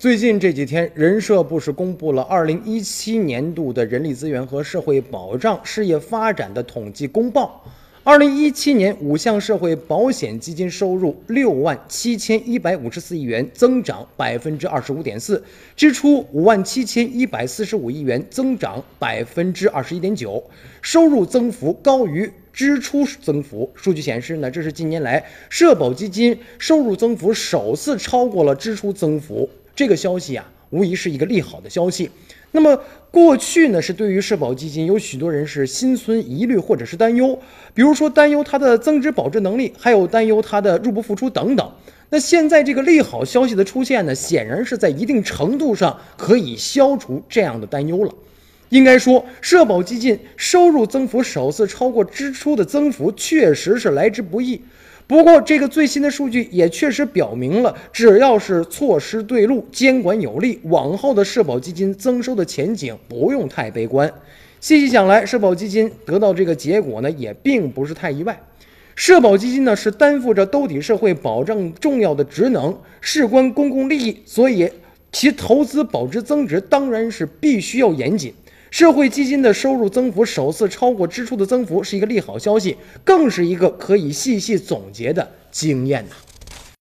最近这几天，人社部是公布了二零一七年度的人力资源和社会保障事业发展的统计公报。二零一七年五项社会保险基金收入六万七千一百五十四亿元，增长百分之二十五点四；支出五万七千一百四十五亿元，增长百分之二十一点九，收入增幅高于支出增幅。数据显示呢，这是近年来社保基金收入增幅首次超过了支出增幅。这个消息啊，无疑是一个利好的消息。那么过去呢，是对于社保基金有许多人是心存疑虑或者是担忧，比如说担忧它的增值保值能力，还有担忧它的入不敷出等等。那现在这个利好消息的出现呢，显然是在一定程度上可以消除这样的担忧了。应该说，社保基金收入增幅首次超过支出的增幅，确实是来之不易。不过，这个最新的数据也确实表明了，只要是措施对路、监管有力，往后的社保基金增收的前景不用太悲观。细细想来，社保基金得到这个结果呢，也并不是太意外。社保基金呢，是担负着兜底社会保障重要的职能，事关公共利益，所以其投资保值增值当然是必须要严谨。社会基金的收入增幅首次超过支出的增幅，是一个利好消息，更是一个可以细细总结的经验呐。